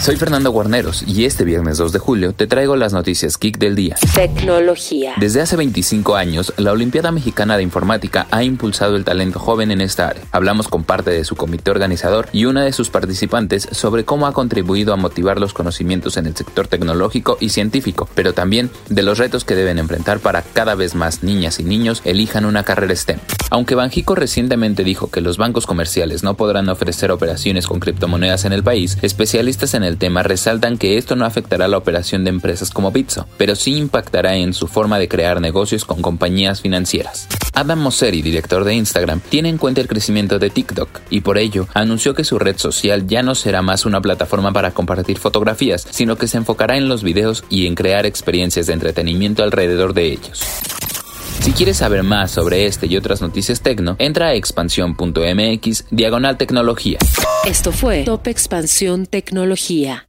Soy Fernando Guarneros y este viernes 2 de julio te traigo las noticias Geek del día. Tecnología. Desde hace 25 años, la Olimpiada Mexicana de Informática ha impulsado el talento joven en esta área. Hablamos con parte de su comité organizador y una de sus participantes sobre cómo ha contribuido a motivar los conocimientos en el sector tecnológico y científico, pero también de los retos que deben enfrentar para cada vez más niñas y niños elijan una carrera STEM. Aunque Banjico recientemente dijo que los bancos comerciales no podrán ofrecer operaciones con criptomonedas en el país, especialistas en el tema resaltan que esto no afectará la operación de empresas como Bitso, pero sí impactará en su forma de crear negocios con compañías financieras. Adam Mosseri, director de Instagram, tiene en cuenta el crecimiento de TikTok y por ello anunció que su red social ya no será más una plataforma para compartir fotografías, sino que se enfocará en los videos y en crear experiencias de entretenimiento alrededor de ellos. Si quieres saber más sobre este y otras noticias tecno, entra a expansión.mx diagonal tecnología. Esto fue Top Expansión Tecnología.